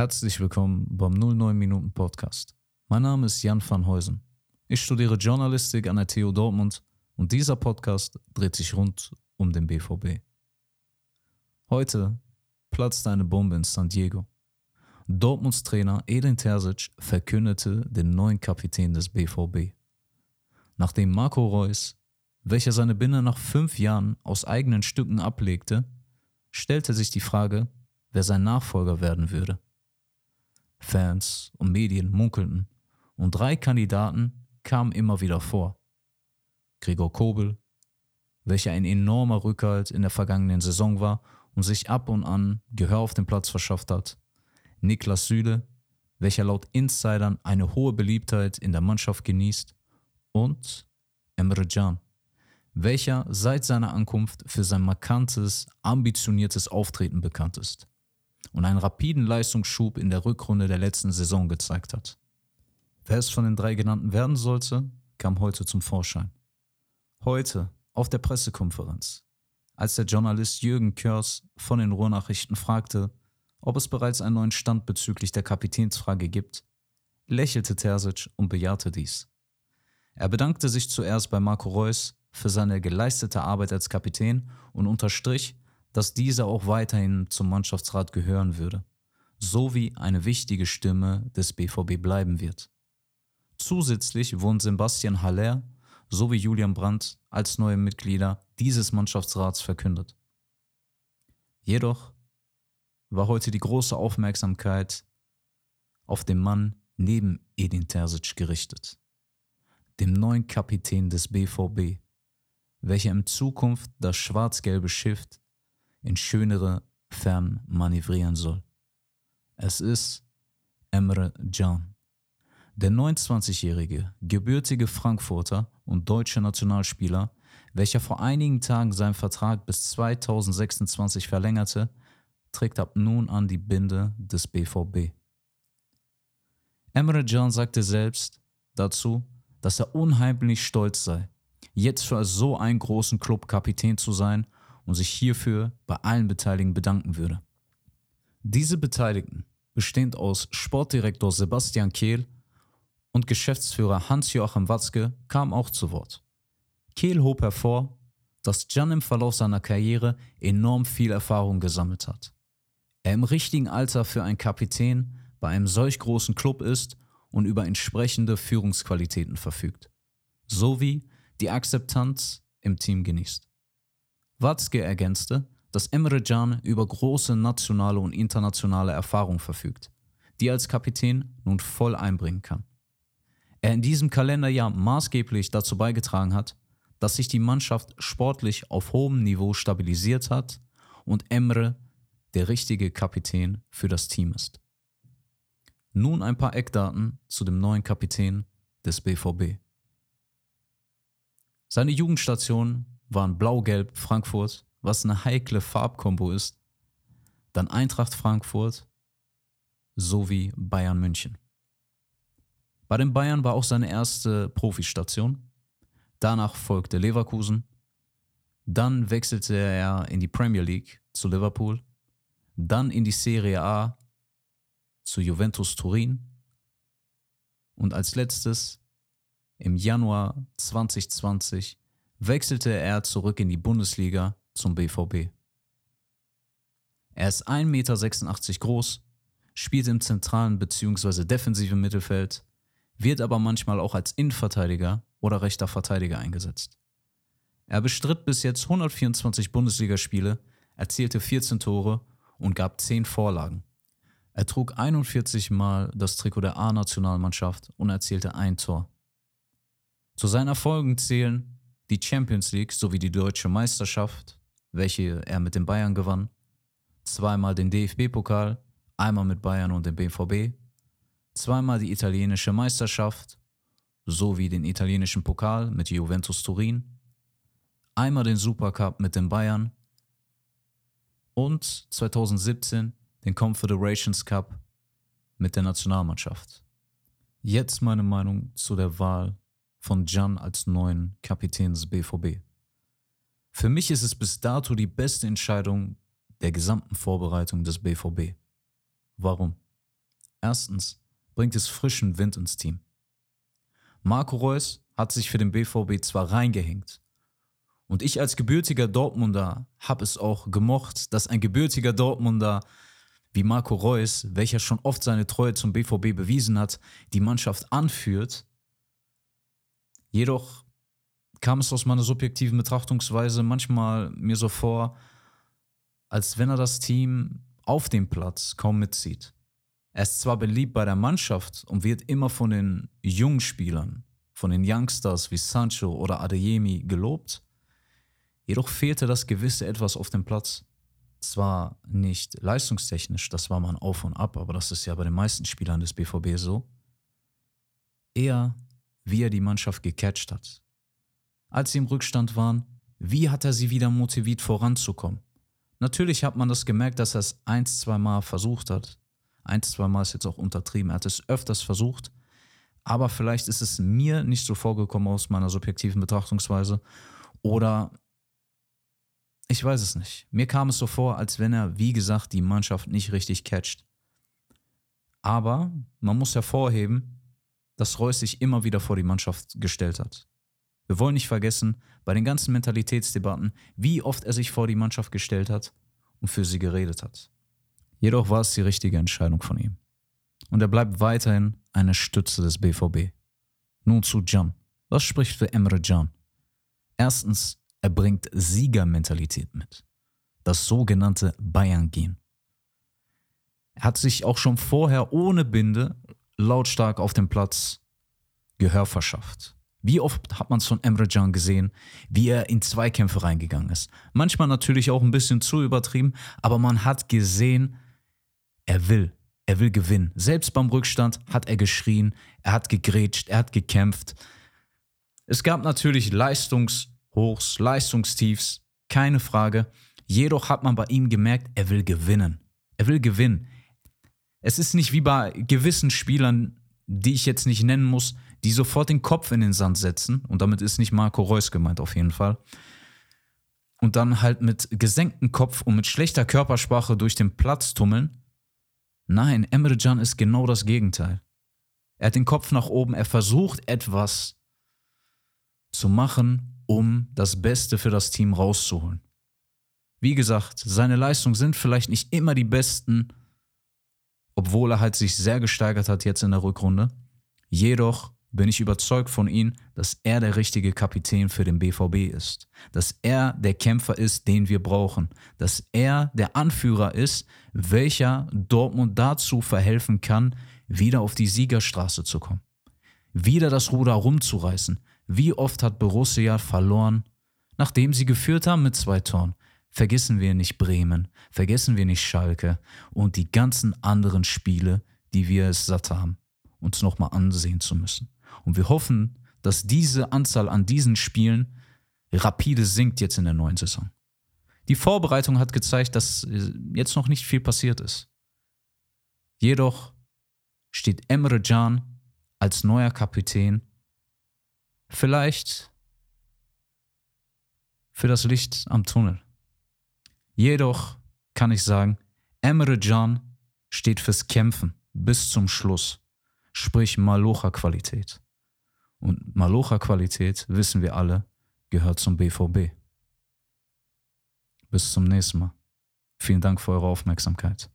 Herzlich willkommen beim 09 Minuten Podcast. Mein Name ist Jan van Heusen. Ich studiere Journalistik an der TU Dortmund und dieser Podcast dreht sich rund um den BVB. Heute platzt eine Bombe in San Diego. Dortmunds Trainer Edin Terzic verkündete den neuen Kapitän des BVB. Nachdem Marco Reus, welcher seine Binde nach fünf Jahren aus eigenen Stücken ablegte, stellte sich die Frage, wer sein Nachfolger werden würde. Fans und Medien munkelten und drei Kandidaten kamen immer wieder vor. Gregor Kobel, welcher ein enormer Rückhalt in der vergangenen Saison war und sich ab und an Gehör auf dem Platz verschafft hat. Niklas Süle, welcher laut Insidern eine hohe Beliebtheit in der Mannschaft genießt. Und Emre Can, welcher seit seiner Ankunft für sein markantes, ambitioniertes Auftreten bekannt ist und einen rapiden Leistungsschub in der Rückrunde der letzten Saison gezeigt hat. Wer es von den drei genannten werden sollte, kam heute zum Vorschein. Heute, auf der Pressekonferenz, als der Journalist Jürgen Körs von den Ruhrnachrichten fragte, ob es bereits einen neuen Stand bezüglich der Kapitänsfrage gibt, lächelte Terzic und bejahte dies. Er bedankte sich zuerst bei Marco Reus für seine geleistete Arbeit als Kapitän und unterstrich, dass dieser auch weiterhin zum Mannschaftsrat gehören würde, sowie eine wichtige Stimme des BVB bleiben wird. Zusätzlich wurden Sebastian Haller sowie Julian Brandt als neue Mitglieder dieses Mannschaftsrats verkündet. Jedoch war heute die große Aufmerksamkeit auf den Mann neben Edin Terzic gerichtet, dem neuen Kapitän des BVB, welcher in Zukunft das schwarz-gelbe Schiff in schönere Fern manövrieren soll. Es ist Emre Can. Der 29-jährige, gebürtige Frankfurter und deutsche Nationalspieler, welcher vor einigen Tagen seinen Vertrag bis 2026 verlängerte, trägt ab nun an die Binde des BVB. Emre Can sagte selbst dazu, dass er unheimlich stolz sei, jetzt für so einen großen Club Kapitän zu sein und sich hierfür bei allen Beteiligten bedanken würde. Diese Beteiligten, bestehend aus Sportdirektor Sebastian Kehl und Geschäftsführer Hans-Joachim Watzke, kamen auch zu Wort. Kehl hob hervor, dass Jan im Verlauf seiner Karriere enorm viel Erfahrung gesammelt hat. Er im richtigen Alter für einen Kapitän bei einem solch großen Club ist und über entsprechende Führungsqualitäten verfügt, sowie die Akzeptanz im Team genießt. Watzke ergänzte, dass Emre Can über große nationale und internationale Erfahrung verfügt, die er als Kapitän nun voll einbringen kann. Er in diesem Kalenderjahr maßgeblich dazu beigetragen hat, dass sich die Mannschaft sportlich auf hohem Niveau stabilisiert hat und Emre der richtige Kapitän für das Team ist. Nun ein paar Eckdaten zu dem neuen Kapitän des BVB. Seine Jugendstation waren Blau-Gelb Frankfurt, was eine heikle Farbkombo ist, dann Eintracht Frankfurt sowie Bayern München. Bei den Bayern war auch seine erste Profistation. Danach folgte Leverkusen. Dann wechselte er in die Premier League zu Liverpool. Dann in die Serie A zu Juventus Turin. Und als letztes im Januar 2020 wechselte er zurück in die Bundesliga zum BVB. Er ist 1,86 Meter groß, spielt im zentralen bzw. defensiven Mittelfeld, wird aber manchmal auch als Innenverteidiger oder rechter Verteidiger eingesetzt. Er bestritt bis jetzt 124 Bundesligaspiele, erzielte 14 Tore und gab 10 Vorlagen. Er trug 41 Mal das Trikot der A-Nationalmannschaft und erzielte ein Tor. Zu seinen Erfolgen zählen die Champions League sowie die deutsche Meisterschaft, welche er mit den Bayern gewann, zweimal den DFB-Pokal, einmal mit Bayern und dem BVB, zweimal die italienische Meisterschaft sowie den italienischen Pokal mit Juventus Turin, einmal den Supercup mit den Bayern und 2017 den Confederations Cup mit der Nationalmannschaft. Jetzt meine Meinung zu der Wahl von Jan als neuen Kapitän des BVB. Für mich ist es bis dato die beste Entscheidung der gesamten Vorbereitung des BVB. Warum? Erstens bringt es frischen Wind ins Team. Marco Reus hat sich für den BVB zwar reingehängt. Und ich als gebürtiger Dortmunder habe es auch gemocht, dass ein gebürtiger Dortmunder wie Marco Reus, welcher schon oft seine Treue zum BVB bewiesen hat, die Mannschaft anführt. Jedoch kam es aus meiner subjektiven Betrachtungsweise manchmal mir so vor, als wenn er das Team auf dem Platz kaum mitzieht. Er ist zwar beliebt bei der Mannschaft und wird immer von den jungen Spielern, von den Youngsters wie Sancho oder Adeyemi gelobt, jedoch fehlte das gewisse Etwas auf dem Platz. Zwar nicht leistungstechnisch, das war mal ein Auf und Ab, aber das ist ja bei den meisten Spielern des BVB so. Eher, wie er die Mannschaft gecatcht hat. Als sie im Rückstand waren, wie hat er sie wieder motiviert voranzukommen? Natürlich hat man das gemerkt, dass er es ein, zwei Mal versucht hat. Ein, zwei Mal ist jetzt auch untertrieben. Er hat es öfters versucht. Aber vielleicht ist es mir nicht so vorgekommen aus meiner subjektiven Betrachtungsweise. Oder ich weiß es nicht. Mir kam es so vor, als wenn er, wie gesagt, die Mannschaft nicht richtig catcht. Aber man muss hervorheben, dass Reus sich immer wieder vor die Mannschaft gestellt hat. Wir wollen nicht vergessen, bei den ganzen Mentalitätsdebatten, wie oft er sich vor die Mannschaft gestellt hat und für sie geredet hat. Jedoch war es die richtige Entscheidung von ihm. Und er bleibt weiterhin eine Stütze des BVB. Nun zu Can. Was spricht für Emre Can? Erstens, er bringt Siegermentalität mit. Das sogenannte Bayern-Gehen. Er hat sich auch schon vorher ohne Binde lautstark auf dem Platz Gehör verschafft. Wie oft hat man es von Emre Can gesehen, wie er in Zweikämpfe reingegangen ist. Manchmal natürlich auch ein bisschen zu übertrieben, aber man hat gesehen, er will, er will gewinnen. Selbst beim Rückstand hat er geschrien, er hat gegrätscht, er hat gekämpft. Es gab natürlich Leistungshochs, Leistungstiefs, keine Frage. Jedoch hat man bei ihm gemerkt, er will gewinnen. Er will gewinnen. Es ist nicht wie bei gewissen Spielern, die ich jetzt nicht nennen muss, die sofort den Kopf in den Sand setzen, und damit ist nicht Marco Reus gemeint auf jeden Fall, und dann halt mit gesenktem Kopf und mit schlechter Körpersprache durch den Platz tummeln. Nein, Emre Can ist genau das Gegenteil. Er hat den Kopf nach oben, er versucht etwas zu machen, um das Beste für das Team rauszuholen. Wie gesagt, seine Leistungen sind vielleicht nicht immer die besten, obwohl er halt sich sehr gesteigert hat jetzt in der Rückrunde. Jedoch bin ich überzeugt von ihm, dass er der richtige Kapitän für den BVB ist, dass er der Kämpfer ist, den wir brauchen, dass er der Anführer ist, welcher Dortmund dazu verhelfen kann, wieder auf die Siegerstraße zu kommen, wieder das Ruder rumzureißen. Wie oft hat Borussia verloren, nachdem sie geführt haben mit zwei Toren? Vergessen wir nicht Bremen, vergessen wir nicht Schalke und die ganzen anderen Spiele, die wir es satt haben, uns nochmal ansehen zu müssen. Und wir hoffen, dass diese Anzahl an diesen Spielen rapide sinkt jetzt in der neuen Saison. Die Vorbereitung hat gezeigt, dass jetzt noch nicht viel passiert ist. Jedoch steht Emre Can als neuer Kapitän vielleicht für das Licht am Tunnel. Jedoch kann ich sagen, Emre Can steht fürs Kämpfen bis zum Schluss, sprich Malocha-Qualität. Und Malocha-Qualität, wissen wir alle, gehört zum BVB. Bis zum nächsten Mal. Vielen Dank für eure Aufmerksamkeit.